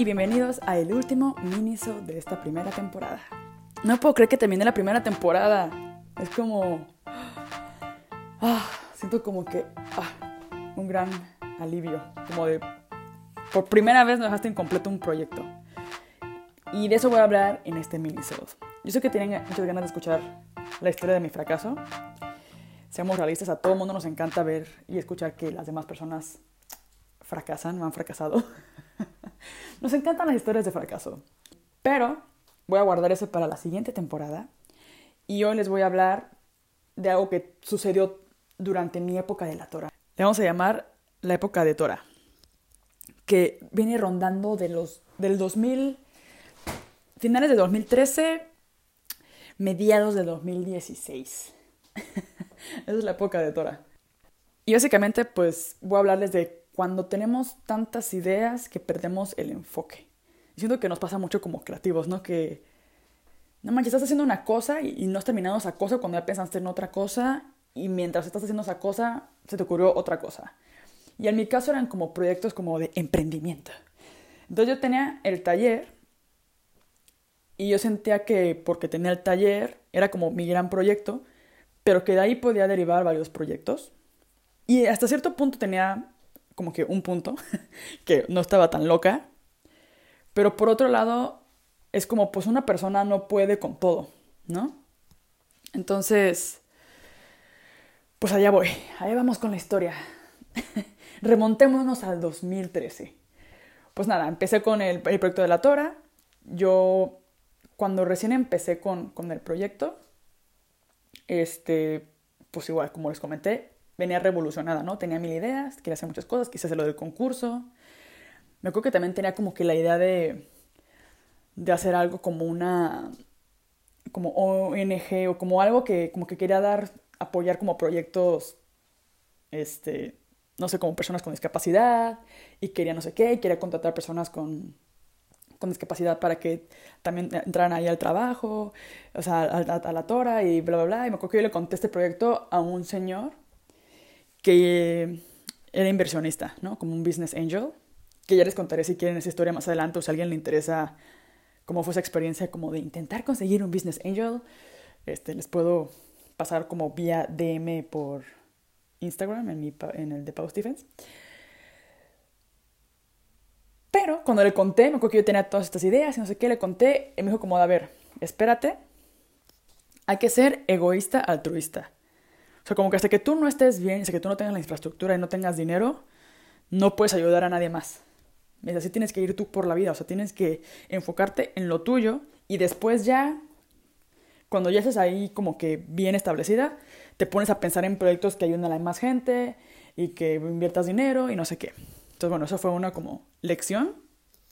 Y bienvenidos a el último miniso de esta primera temporada. No puedo creer que terminé la primera temporada. Es como... Ah, siento como que... Ah, un gran alivio. Como de... Por primera vez no dejaste incompleto un proyecto. Y de eso voy a hablar en este miniso. Yo sé que tienen muchas ganas de escuchar la historia de mi fracaso. Seamos realistas, a todo el mundo nos encanta ver y escuchar que las demás personas fracasan o han fracasado. Nos encantan las historias de fracaso. Pero voy a guardar eso para la siguiente temporada. Y hoy les voy a hablar de algo que sucedió durante mi época de la Tora. Le vamos a llamar la época de Tora. Que viene rondando de los, del 2000, finales de 2013, mediados de 2016. Esa es la época de Tora. Y básicamente, pues voy a hablarles de cuando tenemos tantas ideas que perdemos el enfoque. siento que nos pasa mucho como creativos, ¿no? Que, no manches, estás haciendo una cosa y, no has terminado esa cosa cuando ya pensaste en otra cosa y mientras estás haciendo esa cosa se te ocurrió otra cosa. Y en mi caso eran como proyectos como de emprendimiento. Entonces yo tenía el taller y yo sentía que porque tenía el taller era como mi gran proyecto, pero que de ahí podía derivar varios proyectos. Y hasta cierto punto tenía como que un punto, que no estaba tan loca. Pero por otro lado, es como pues una persona no puede con todo, ¿no? Entonces, pues allá voy, allá vamos con la historia. Remontémonos al 2013. Pues nada, empecé con el, proyecto de la Tora. Yo, cuando recién empecé con, con el proyecto, este, pues igual, como les comenté, venía revolucionada, ¿no? Tenía mil ideas, quería hacer muchas cosas, quise hacer lo del concurso. Me acuerdo que también tenía como que la idea de, de hacer algo como una, como ONG o como algo que como que quería dar, apoyar como proyectos, este, no sé, como personas con discapacidad y quería no sé qué, quería contratar personas con, con discapacidad para que también entraran ahí al trabajo, o sea, a, a, la tora y bla, bla, bla. Y me acuerdo que yo le conté este proyecto a un señor que era inversionista, ¿no? Como un business angel, que ya les contaré si quieren esa historia más adelante o si a alguien le interesa cómo fue esa experiencia como de intentar conseguir un business angel, este, les puedo pasar como vía DM por Instagram en, mi, en el de Pau Stephens. Pero cuando le conté, me acuerdo que yo tenía todas estas ideas y no sé qué, le conté, y me dijo como, a ver, espérate, hay que ser egoísta altruista. O sea, como que hasta que tú no estés bien, hasta que tú no tengas la infraestructura y no tengas dinero, no puedes ayudar a nadie más. Es así tienes que ir tú por la vida, o sea, tienes que enfocarte en lo tuyo y después ya, cuando ya estés ahí como que bien establecida, te pones a pensar en proyectos que ayuden a la más gente y que inviertas dinero y no sé qué. Entonces, bueno, eso fue una como lección,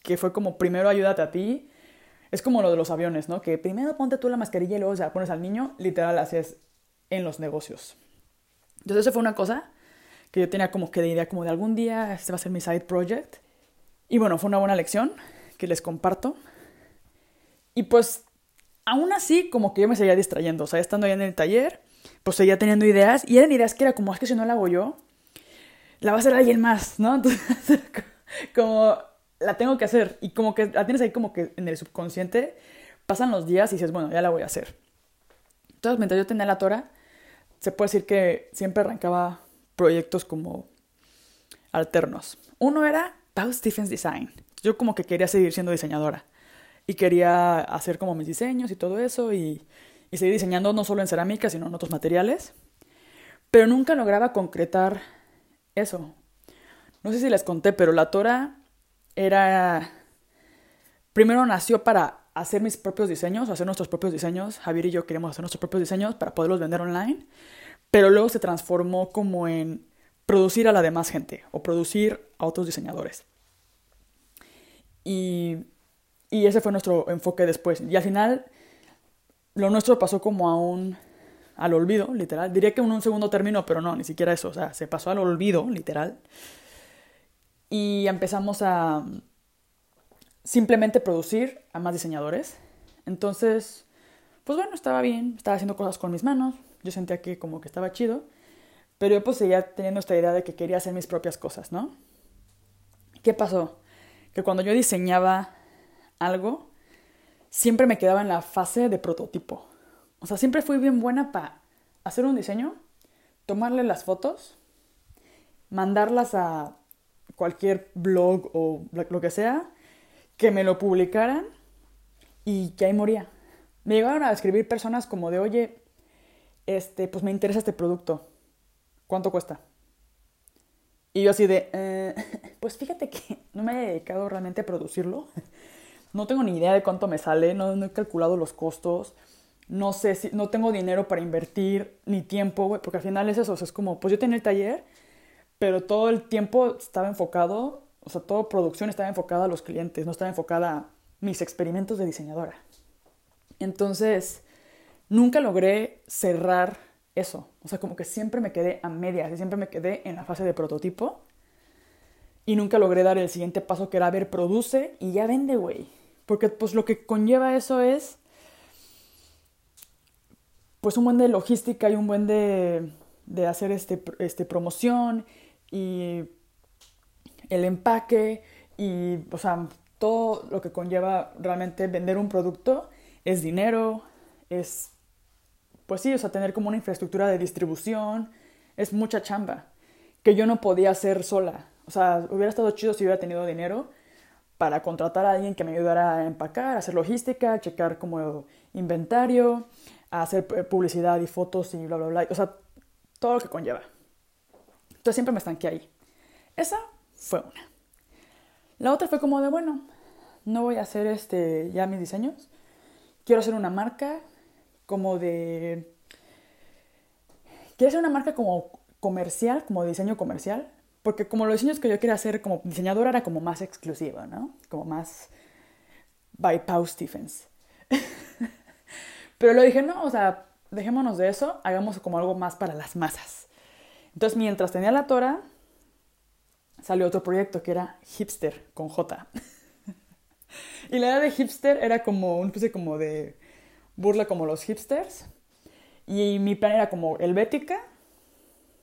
que fue como primero ayúdate a ti. Es como lo de los aviones, ¿no? Que primero ponte tú la mascarilla y luego ya pones al niño, literal, así es en los negocios. Entonces eso fue una cosa que yo tenía como que de idea como de algún día este va a ser mi side project. Y bueno, fue una buena lección que les comparto. Y pues aún así como que yo me seguía distrayendo, o sea, estando ahí en el taller, pues seguía teniendo ideas y eran ideas que era como es que si no la hago yo, la va a hacer alguien más, ¿no? Entonces como la tengo que hacer y como que la tienes ahí como que en el subconsciente, pasan los días y dices, bueno, ya la voy a hacer. Entonces, mientras yo tenía la tora, se puede decir que siempre arrancaba proyectos como alternos. Uno era Pau Stephens Design. Yo como que quería seguir siendo diseñadora y quería hacer como mis diseños y todo eso y, y seguir diseñando no solo en cerámica, sino en otros materiales. Pero nunca lograba concretar eso. No sé si les conté, pero la Tora era... Primero nació para hacer mis propios diseños, hacer nuestros propios diseños. Javier y yo queríamos hacer nuestros propios diseños para poderlos vender online, pero luego se transformó como en producir a la demás gente o producir a otros diseñadores. Y, y ese fue nuestro enfoque después. Y al final, lo nuestro pasó como a un, al olvido, literal. Diría que en un segundo término, pero no, ni siquiera eso. O sea, se pasó al olvido, literal. Y empezamos a, simplemente producir a más diseñadores. Entonces, pues bueno, estaba bien, estaba haciendo cosas con mis manos, yo sentía que como que estaba chido, pero yo pues seguía teniendo esta idea de que quería hacer mis propias cosas, ¿no? ¿Qué pasó? que cuando yo diseñaba algo, siempre me quedaba en la fase de prototipo. O sea, siempre fui bien buena para hacer un diseño, tomarle las fotos, mandarlas a cualquier blog o lo que sea, que me lo publicaran y que ahí moría. Me llegaron a escribir personas como de, oye, este, pues me interesa este producto. ¿Cuánto cuesta? Y yo así de, eh, pues fíjate que no me he dedicado realmente a producirlo. No tengo ni idea de cuánto me sale, no, he calculado los costos. No sé si, no tengo dinero para invertir, ni tiempo, güey, porque al final es eso, es como, pues yo tenía el taller, pero todo el tiempo estaba enfocado, o sea, toda producción estaba enfocada a los clientes, no estaba enfocada a mis experimentos de diseñadora. Entonces, nunca logré cerrar eso. O sea, como que siempre me quedé a medias siempre me quedé en la fase de prototipo. Y nunca logré dar el siguiente paso que era, ver, produce y ya vende, güey. Porque pues lo que conlleva eso es, pues un buen de logística y un buen de, de hacer este, este promoción y el empaque y, o sea, todo lo que conlleva realmente vender un producto es dinero, es pues sí, o sea, tener como una infraestructura de distribución, es mucha chamba, que yo no podía hacer sola. O sea, hubiera estado chido si hubiera tenido dinero para contratar a alguien que me ayudara a empacar, a hacer logística, a checar como inventario, a hacer publicidad y fotos y bla, bla, bla. O sea, todo lo que conlleva. Entonces siempre me estanqué ahí. Esa fue una. La otra fue como de, bueno, no voy a hacer este, ya mis diseños. Quiero hacer una marca como de... Quiero hacer una marca como comercial, como diseño comercial, porque como los diseños que yo quería hacer como diseñadora era como más exclusivo, ¿no? Como más by Pau Stephens. Pero lo dije, no, o sea, dejémonos de eso, hagamos como algo más para las masas. Entonces, mientras tenía la Tora, salió otro proyecto que era Hipster con J. y la idea de Hipster era como un puse como de burla como los hipsters. Y mi plan era como helvética.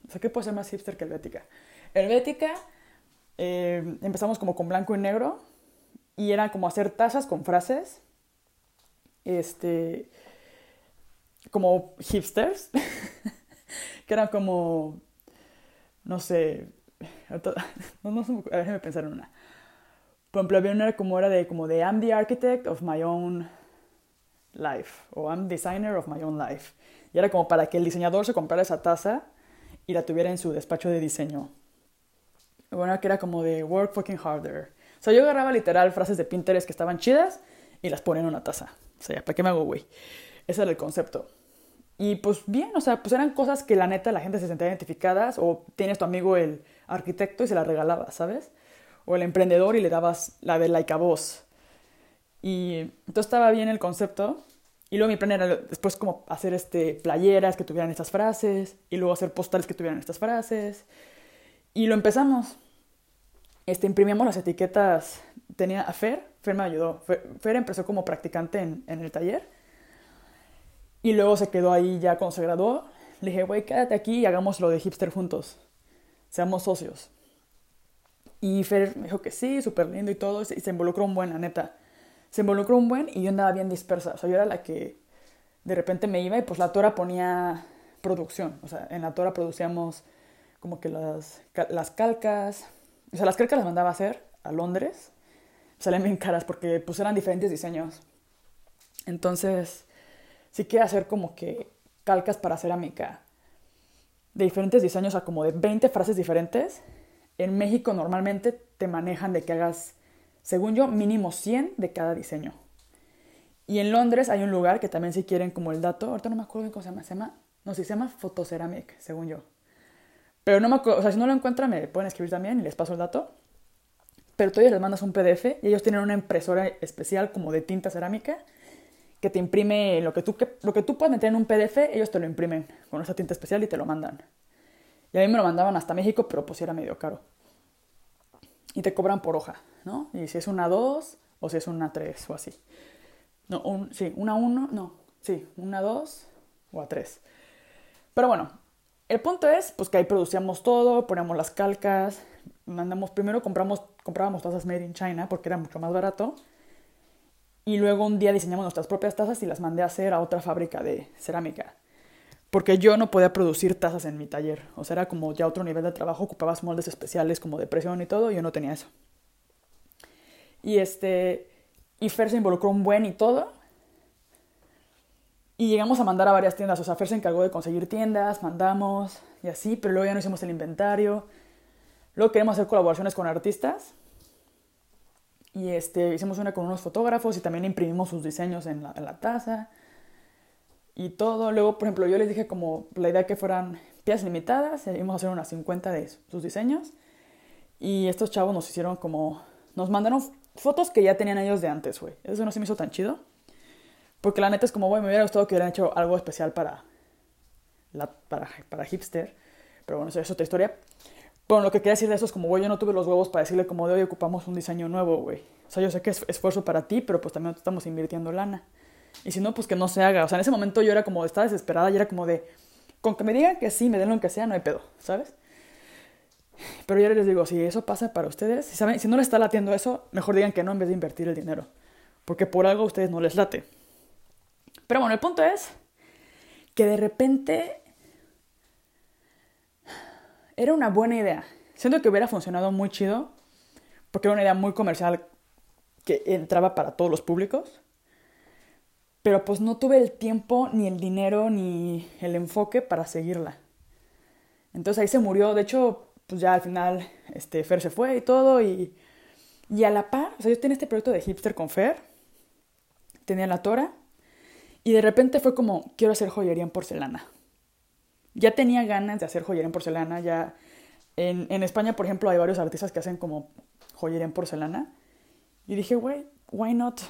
O sea, ¿qué puede ser más hipster que helvética? Helvética, eh, empezamos como con blanco y negro. Y era como hacer tazas con frases. Este. Como hipsters. que eran como. No sé. No, no, déjeme pensar en una. Por ejemplo, había una como era de como de I'm the architect of my own life o I'm designer of my own life. Y era como para que el diseñador se comprara esa taza y la tuviera en su despacho de diseño. Bueno, que era como de work fucking harder. O sea, yo agarraba literal frases de Pinterest que estaban chidas y las ponía en una taza. O sea, ¿para qué me hago güey? Ese era el concepto. Y pues bien, o sea, pues eran cosas que la neta la gente se sentía identificadas o tienes tu amigo el arquitecto y se la regalabas, ¿sabes? O el emprendedor y le dabas la de like a voz. Y entonces estaba bien el concepto. Y luego mi plan era después como hacer este, playeras que tuvieran estas frases. Y luego hacer postales que tuvieran estas frases. Y lo empezamos. Este, imprimíamos las etiquetas. Tenía a Fer. Fer me ayudó. Fer, empezó como practicante en, en, el taller. Y luego se quedó ahí ya cuando se graduó. Le dije, güey, quédate aquí y hagamos lo de hipster juntos. Seamos socios. Y Fer me dijo que sí, súper lindo y todo. Y se involucró un buen, la neta se involucró un buen y yo andaba bien dispersa. O sea, yo era la que de repente me iba y pues la Tora ponía producción. O sea, en la Tora producíamos como que las, las calcas. O sea, las calcas las mandaba a hacer a Londres. Salen bien caras porque pues eran diferentes diseños. Entonces, sí que hacer como que calcas para cerámica de diferentes diseños, o sea, como de 20 frases diferentes. En México normalmente te manejan de que hagas según yo, mínimo 100 de cada diseño. Y en Londres hay un lugar que también si quieren como el dato, ahorita no me acuerdo cómo se llama, se llama, no sé, se llama Photoceramic, según yo. Pero no me acuerdo, o sea, si no lo encuentran me pueden escribir también y les paso el dato. Pero tú les mandas un PDF y ellos tienen una impresora especial como de tinta cerámica que te imprime lo que tú, lo que tú puedes meter en un PDF, ellos te lo imprimen con esa tinta especial y te lo mandan. Y a mí me lo mandaban hasta México, pero pues era medio caro. Y te cobran por hoja. ¿no? Y si es una 2 o si es una 3 o así. No, un, sí, una 1, no, sí, una 2 o a 3. Pero bueno, el punto es pues que ahí producíamos todo, poníamos las calcas, mandamos, primero compramos, comprábamos tazas made in China porque era mucho más barato. Y luego un día diseñamos nuestras propias tazas y las mandé a hacer a otra fábrica de cerámica. Porque yo no podía producir tazas en mi taller. O sea, era como ya otro nivel de trabajo, ocupabas moldes especiales como de presión y todo, y yo no tenía eso. Y este. Y Fer se involucró un buen y todo. Y llegamos a mandar a varias tiendas. O sea, Fer se encargó de conseguir tiendas, mandamos y así, pero luego ya no hicimos el inventario. Luego queremos hacer colaboraciones con artistas. Y este, hicimos una con unos fotógrafos y también imprimimos sus diseños en la, taza. Y todo. Luego, por ejemplo, yo les dije como la idea que fueran piezas limitadas. Íbamos a hacer unas 50 de sus diseños. Y estos chavos nos hicieron como... Nos mandaron fotos que ya tenían ellos de antes, güey. Eso no se me hizo tan chido. Porque la neta es como, güey, me hubiera gustado que hubieran hecho algo especial para, la, para, para hipster. Pero bueno, eso es otra historia. Bueno, lo que quería decir de eso es como, güey, yo no tuve los huevos para decirle como de hoy ocupamos un diseño nuevo, güey. O sea, yo sé que es esfuerzo para ti, pero pues también estamos invirtiendo lana. Y si no, pues que no se haga. O sea, en ese momento yo era como, estaba desesperada y era como de, con que me digan que sí, me den lo que sea, no hay pedo, ¿sabes? Pero yo les digo, si eso pasa para ustedes, si, saben, si no les está latiendo eso, mejor digan que no en vez de invertir el dinero. Porque por algo a ustedes no les late. Pero bueno, el punto es que de repente era una buena idea. Siento que hubiera funcionado muy chido, porque era una idea muy comercial que entraba para todos los públicos. Pero pues no tuve el tiempo, ni el dinero, ni el enfoque para seguirla. Entonces ahí se murió. De hecho, pues ya al final este, Fer se fue y todo. Y, y a la par, o sea, yo tenía este proyecto de hipster con Fer. Tenía la Tora. Y de repente fue como, quiero hacer joyería en porcelana. Ya tenía ganas de hacer joyería en porcelana, ya... En, en España, por ejemplo, hay varios artistas que hacen como joyería en porcelana. Y dije, güey, why not?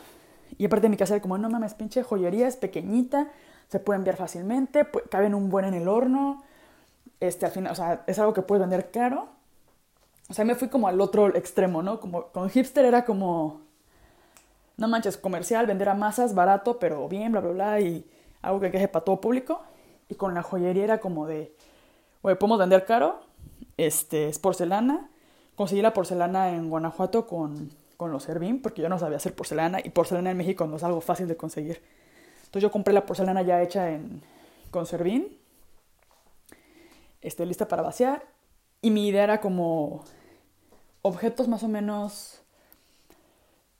Y aparte mi casa era como, no mames, pinche joyería, es pequeñita, se puede enviar fácilmente, caben un buen en el horno. Este, al final, o sea, es algo que puedes vender caro. O sea, me fui como al otro extremo, ¿no? Como con hipster era como, no manches, comercial, vender a masas, barato, pero bien, bla, bla, bla, y algo que queje para todo público. Y con la joyería era como de, oye, podemos vender caro, este, es porcelana. Conseguí la porcelana en Guanajuato con, con los Servín, porque yo no sabía hacer porcelana, y porcelana en México no es algo fácil de conseguir. Entonces yo compré la porcelana ya hecha en, con Servín, este, lista para vaciar, y mi idea era como objetos más o menos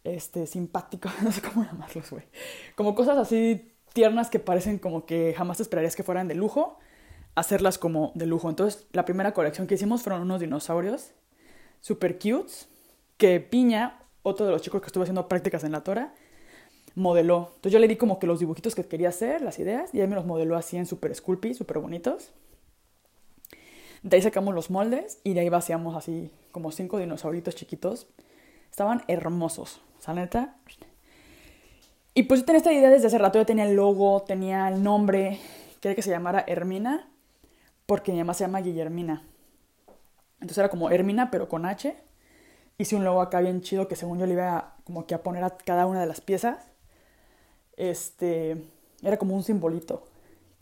este, simpático, no sé cómo llamarlos, güey. Como cosas así tiernas que parecen como que jamás esperarías que fueran de lujo, hacerlas como de lujo. Entonces, la primera colección que hicimos fueron unos dinosaurios super cute que Piña, otro de los chicos que estuvo haciendo prácticas en la Tora, modeló. Entonces yo le di como que los dibujitos que quería hacer, las ideas, y él me los modeló así en super Sculpey, súper bonitos. De ahí sacamos los moldes y de ahí vaciamos así como cinco dinosauritos chiquitos Estaban hermosos. O sea, neta. Y pues yo tenía esta idea desde hace rato. Yo tenía el logo, tenía el nombre. Quería que se llamara Hermina. Porque mi mamá se llama Guillermina. Entonces era como Hermina, pero con H. Hice un logo acá bien chido que según yo le iba a, como que a poner a cada una de las piezas. Este. Era como un simbolito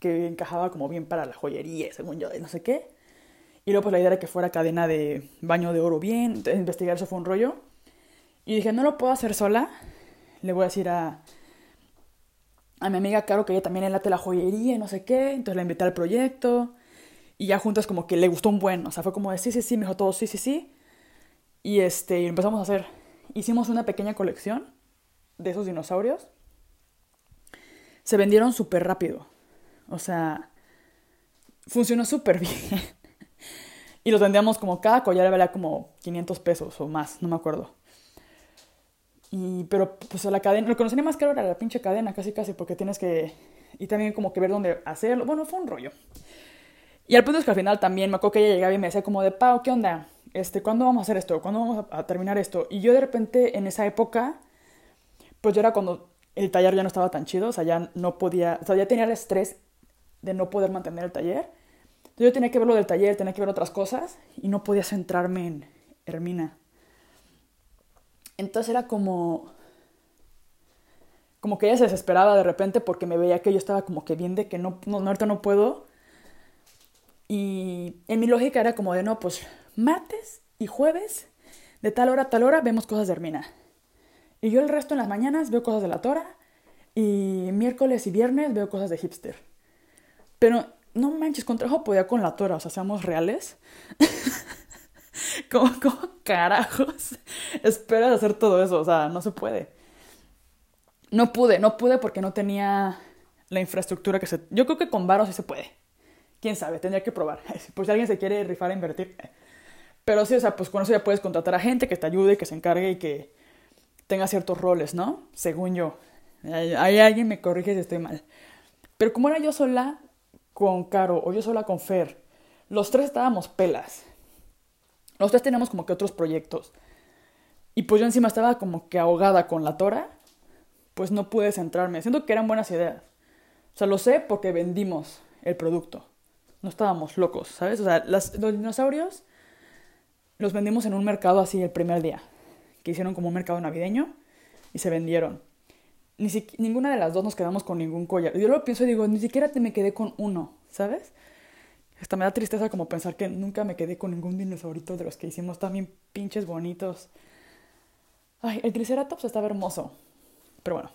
que encajaba como bien para la joyería, según yo, no sé qué. Y luego pues la idea era que fuera cadena de baño de oro bien. Entonces investigar eso fue un rollo. Y dije, no lo puedo hacer sola. Le voy a decir a, a mi amiga Caro que ella también late la joyería y no sé qué. Entonces la invité al proyecto. Y ya juntas como que le gustó un buen. O sea, fue como de sí, sí, sí. Me dijo todo sí, sí, sí. Y este, y empezamos a hacer. Hicimos una pequeña colección de esos dinosaurios. Se vendieron súper rápido. O sea, funcionó súper bien. y los vendíamos como cada collar valía como 500 pesos o más, no me acuerdo. Pero pues a la cadena, lo que nos tenía más caro era la pinche cadena, casi casi, porque tienes que, y también como que ver dónde hacerlo. Bueno, fue un rollo. Y al punto es que al final también me acuerdo que ella llegaba y me decía como de, Pau, ¿qué onda? Este, ¿cuándo vamos a hacer esto? ¿Cuándo vamos a, terminar esto? Y yo de repente en esa época, pues yo era cuando el taller ya no estaba tan chido, o sea, ya no podía, o sea, ya tenía el estrés de no poder mantener el taller. Entonces yo tenía que ver lo del taller, tenía que ver otras cosas y no podía centrarme en Hermina. Entonces era como... Como que ella se desesperaba de repente porque me veía que yo estaba como que bien de que no, no, ahorita no puedo. Y en mi lógica era como de, no, pues martes y jueves, de tal hora a tal hora, vemos cosas de Hermina. Y yo el resto en las mañanas veo cosas de la Tora y miércoles y viernes veo cosas de hipster. Pero no manches, con trabajo podía con la Tora, o sea, seamos reales. ¿Cómo, ¿Cómo, carajos esperas hacer todo eso? O sea, no se puede. No pude, no pude porque no tenía la infraestructura que se... Yo creo que con Varo sí se puede. Quién sabe, tendría que probar. Pues si alguien se quiere rifar a invertir. Pero sí, o sea, pues con eso ya puedes contratar a gente que te ayude, que se encargue y que tenga ciertos roles, ¿no? Según yo. Ahí alguien me corrige si estoy mal. Pero como era yo sola con Caro o yo sola con Fer, los tres estábamos pelas. Los tres teníamos como que otros proyectos. Y pues yo encima estaba como que ahogada con la Tora, pues no pude centrarme. Siento que eran buenas ideas. O sea, lo sé porque vendimos el producto. No estábamos locos, ¿sabes? O sea, los dinosaurios los vendimos en un mercado así el primer día. Que hicieron como un mercado navideño y se vendieron. Ni ninguna de las dos nos quedamos con ningún collar. Yo lo pienso y digo, ni siquiera te me quedé con uno, ¿sabes? Hasta me da tristeza como pensar que nunca me quedé con ningún dinosaurito de los que hicimos también pinches bonitos. Ay, el Triceratops estaba hermoso. Pero bueno,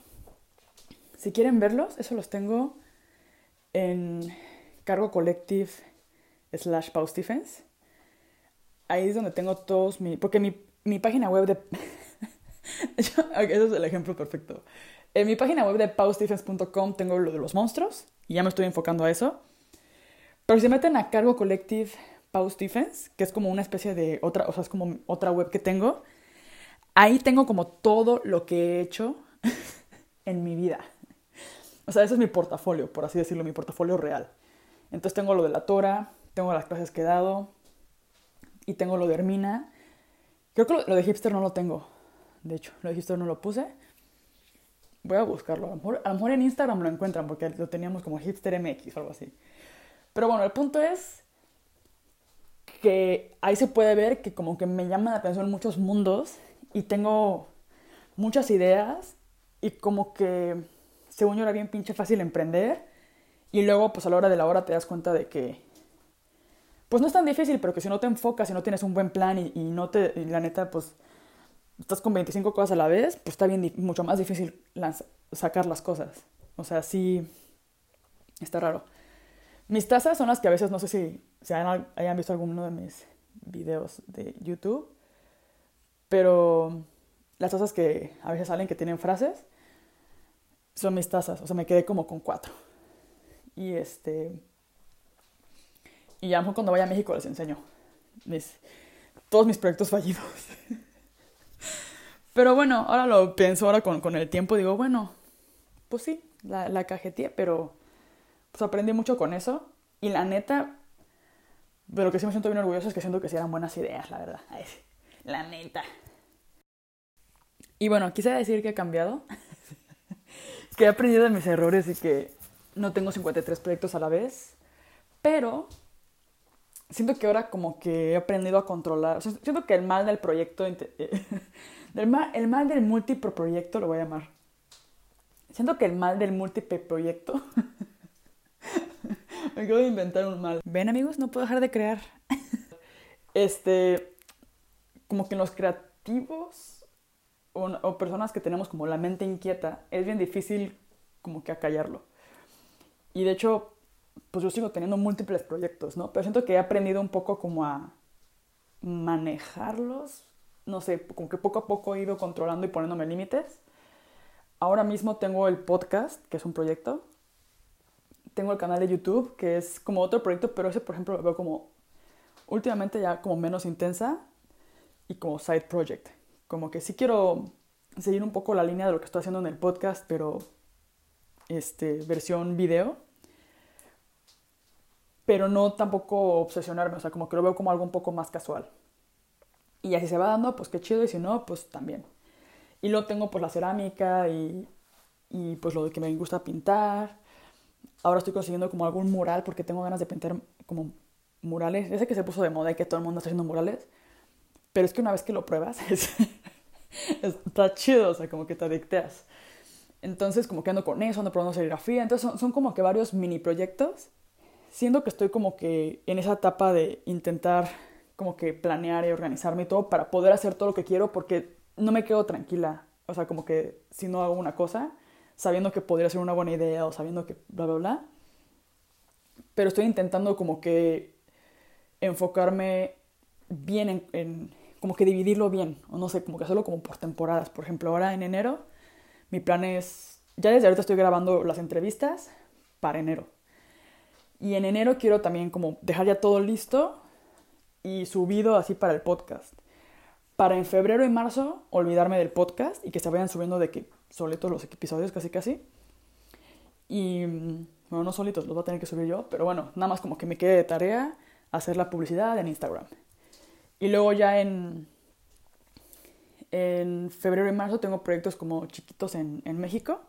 si quieren verlos, eso los tengo en Cargo Collective slash Pause Defense. Ahí es donde tengo todos mis... Porque mi, mi página web de... eso es el ejemplo perfecto. En mi página web de pausdefense.com tengo lo de los monstruos y ya me estoy enfocando a eso. Pero si se meten a Cargo Collective Pause Defense, que es como una especie de otra, o sea, es como otra web que tengo, ahí tengo como todo lo que he hecho en mi vida. O sea, ese es mi portafolio, por así decirlo, mi portafolio real. Entonces tengo lo de la Tora, tengo las clases que he dado y tengo lo de Hermina. Creo que lo, de hipster no lo tengo. De hecho, lo de hipster no lo puse. Voy a buscarlo. A lo, mejor, a lo mejor en Instagram lo encuentran porque lo teníamos como hipster MX o algo así. Pero bueno, el punto es que ahí se puede ver que como que me llaman la atención muchos mundos y tengo muchas ideas y como que según yo era bien pinche fácil emprender y luego pues a la hora de la hora te das cuenta de que pues no es tan difícil, pero que si no te enfocas, y no tienes un buen plan y, no te, y la neta pues estás con 25 cosas a la vez, pues está bien mucho más difícil sacar las cosas. O sea, sí está raro. Mis tazas son las que a veces no sé si, si hayan visto alguno de mis videos de YouTube, pero las tazas que a veces salen que tienen frases son mis tazas, o sea, me quedé como con cuatro. Y este. Y ya cuando vaya a México les enseño mis, todos mis proyectos fallidos. pero bueno, ahora lo pienso, ahora con, con el tiempo digo, bueno, pues sí, la, la cajeteé, pero pues aprendí mucho con eso. Y la neta, de lo que sí me siento bien orgulloso es que siento que sí eran buenas ideas, la verdad. la neta. Y bueno, quise decir que he cambiado. que he aprendido de mis errores y que no tengo 53 proyectos a la vez. Pero siento que ahora como que he aprendido a controlar. siento que el mal del proyecto. el, mal, el mal del múltiple proyecto lo voy a llamar. Siento que el mal del múltiple proyecto me acabo de inventar un mal. Ven amigos, no puedo dejar de crear. este, como que en los creativos o, personas que tenemos como la mente inquieta, es bien difícil como que acallarlo. Y de hecho, pues yo sigo teniendo múltiples proyectos, ¿no? Pero siento que he aprendido un poco como a manejarlos. No sé, como que poco a poco he ido controlando y poniéndome límites. Ahora mismo tengo el podcast, que es un proyecto, tengo el canal de YouTube, que es como otro proyecto, pero ese, por ejemplo, lo veo como últimamente ya como menos intensa y como side project. Como que sí quiero seguir un poco la línea de lo que estoy haciendo en el podcast, pero este, versión video. Pero no tampoco obsesionarme, o sea, como que lo veo como algo un poco más casual. Y así se va dando, pues qué chido, y si no, pues también. Y luego tengo pues la cerámica y, y pues lo que me gusta pintar ahora estoy consiguiendo como algún mural porque tengo ganas de pintar como murales. Ya que se puso de moda y que todo el mundo está haciendo murales, pero es que una vez que lo pruebas, es, está chido, o sea, como que te adicteas. Entonces, como que ando con eso, ando probando serigrafía. Entonces, son, como que varios mini proyectos. Siendo que estoy como que en esa etapa de intentar como que planear y organizarme y todo para poder hacer todo lo que quiero porque no me quedo tranquila. O sea, como que si no hago una cosa, sabiendo que podría ser una buena idea o sabiendo que bla, bla, bla. Pero estoy intentando como que enfocarme bien en, como que dividirlo bien, o no sé, como que hacerlo como por temporadas. Por ejemplo, ahora en enero, mi plan es, ya desde ahorita estoy grabando las entrevistas para enero. Y en enero quiero también como dejar ya todo listo y subido así para el podcast. Para en febrero y marzo olvidarme del podcast y que se vayan subiendo de que solitos los episodios casi casi. Y bueno, no solitos, los voy a tener que subir yo, pero bueno, nada más como que me quede de tarea hacer la publicidad en Instagram. Y luego ya en, en febrero y marzo tengo proyectos como chiquitos en, en México,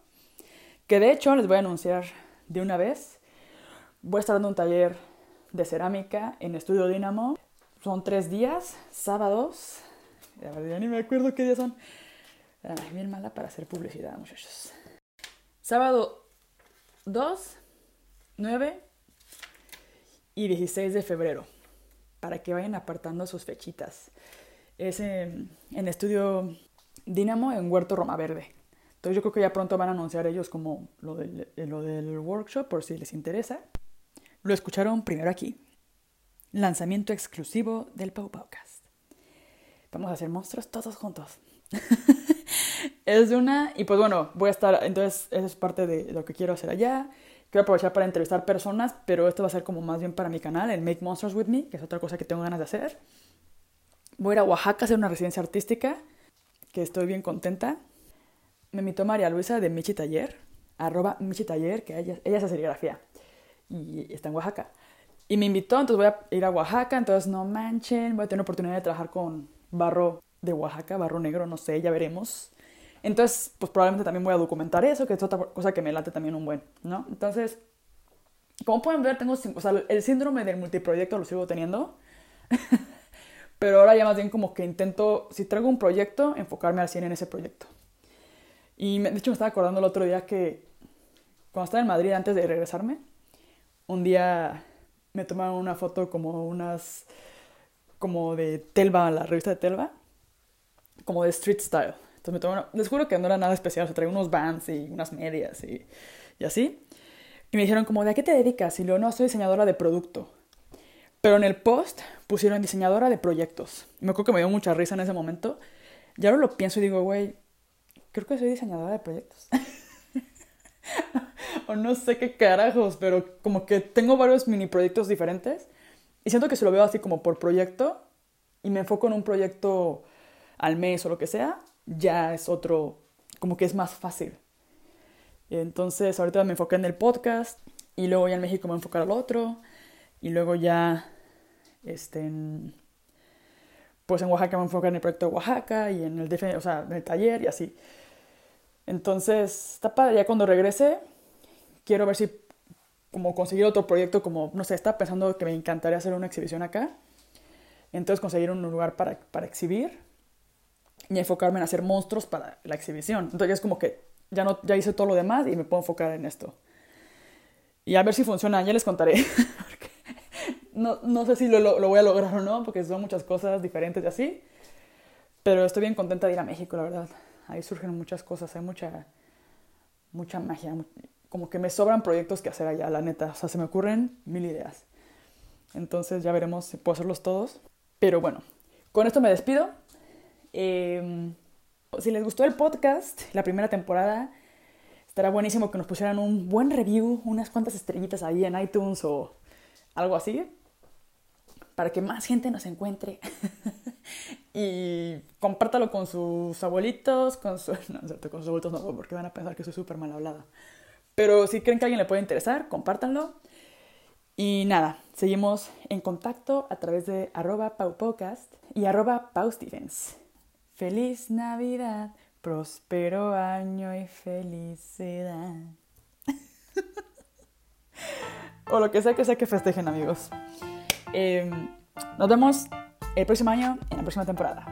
que de hecho les voy a anunciar de una vez. Voy a estar dando un taller de cerámica en Estudio Dínamo. Son tres días, sábados. Ya ni me acuerdo qué días son. Ay, bien mala para hacer publicidad, muchachos. Sábado 2, 9 y 16 de febrero para que vayan apartando sus fechitas. Es en, Estudio Dínamo en Huerto Roma Verde. Entonces yo creo que ya pronto van a anunciar ellos como lo del, lo del workshop por si les interesa. Lo escucharon primero aquí. Lanzamiento exclusivo del Pau Podcast. Vamos a hacer monstruos todos juntos. es una, y pues bueno, voy a estar, entonces eso es parte de lo que quiero hacer allá. Quiero aprovechar para entrevistar personas, pero esto va a ser como más bien para mi canal, el Make Monsters With Me, que es otra cosa que tengo ganas de hacer. Voy a ir a Oaxaca a hacer una residencia artística, que estoy bien contenta. Me invitó María Luisa de Michi Taller, arroba Michi Taller, que ella, ella hace serigrafía y está en Oaxaca. Y me invitó, entonces voy a ir a Oaxaca, entonces no manchen, voy a tener oportunidad de trabajar con barro de Oaxaca, barro negro, no sé, ya veremos. Entonces, pues probablemente también voy a documentar eso, que es otra cosa que me late también un buen, ¿no? Entonces, como pueden ver, tengo, el síndrome del multiproyecto lo sigo teniendo, pero ahora ya más bien como que intento, si traigo un proyecto, enfocarme al 100 en ese proyecto. Y de hecho me estaba acordando el otro día que cuando estaba en Madrid antes de regresarme, un día me tomaron una foto como unas, como de Telva, la revista de Telva, como de street style. Entonces me tomé les juro que no era nada especial, se traía unos bands y unas medias y, y así. Y me dijeron como, ¿de a qué te dedicas? Y luego, no, soy diseñadora de producto. Pero en el post pusieron diseñadora de proyectos. Me acuerdo que me dio mucha risa en ese momento. Y ahora lo pienso y digo, güey, creo que soy diseñadora de proyectos. o no sé qué carajos, pero como que tengo varios mini proyectos diferentes. Y siento que se lo veo así como por proyecto y me enfoco en un proyecto al mes o lo que sea, ya es otro, como que es más fácil. Entonces ahorita me enfoqué en el podcast y luego ya en México me voy a enfocar al otro y luego ya este, en, pues en Oaxaca me enfoqué en el proyecto de Oaxaca y en el, en el taller y así. Entonces está padre, ya cuando regrese quiero ver si como conseguir otro proyecto como, no sé, estaba pensando que me encantaría hacer una exhibición acá. Entonces conseguir un lugar para, para exhibir y enfocarme en hacer monstruos para la exhibición. Entonces ya es como que ya, no, ya hice todo lo demás y me puedo enfocar en esto. Y a ver si funciona, ya les contaré. no, no sé si lo, lo, voy a lograr o no, porque son muchas cosas diferentes y así. Pero estoy bien contenta de ir a México, la verdad. Ahí surgen muchas cosas, hay mucha, mucha magia. Como que me sobran proyectos que hacer allá, la neta. O sea, se me ocurren mil ideas. Entonces ya veremos si puedo hacerlos todos. Pero bueno, con esto me despido. Em, si les gustó el podcast, la primera temporada, estará buenísimo que nos pusieran un buen review, unas cuantas estrellitas ahí en iTunes o algo así, para que más gente nos encuentre. y compártalo con sus abuelitos, con, su, no, con sus abuelitos no, porque van a pensar que soy súper mal hablada. Pero si creen que a alguien le puede interesar, compártanlo. Y nada, seguimos en contacto a través de arroba y arroba paustevens. Feliz Navidad, próspero año y felicidad. o lo que sea que sea que festejen, amigos. Em, nos vemos el próximo año en la próxima temporada.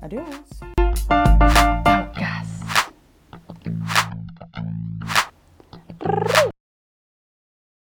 Adiós.